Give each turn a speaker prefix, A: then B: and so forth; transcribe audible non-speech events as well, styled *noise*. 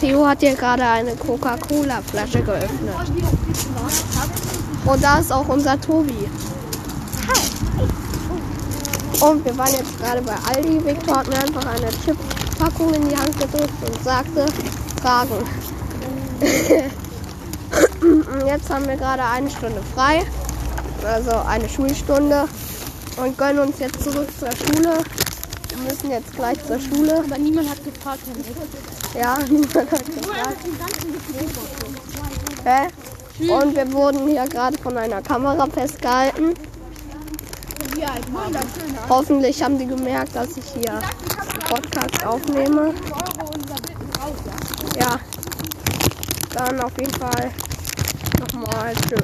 A: Theo hat hier gerade eine Coca-Cola-Flasche geöffnet. Und da ist auch unser Tobi. Und wir waren jetzt gerade bei Aldi. Victor hat mir einfach eine Chip-Packung in die Hand gedrückt und sagte, Fragen. *laughs* jetzt haben wir gerade eine Stunde frei, also eine Schulstunde und gönnen uns jetzt zurück zur Schule. Wir müssen jetzt gleich zur Schule.
B: Aber niemand hat gefragt, Henrik.
A: Ja, *laughs* niemand hat gefragt. Hä? Und wir wurden hier gerade von einer Kamera festgehalten. Hoffentlich haben die gemerkt, dass ich hier Podcast aufnehme. Ja, dann auf jeden Fall nochmal tschüss.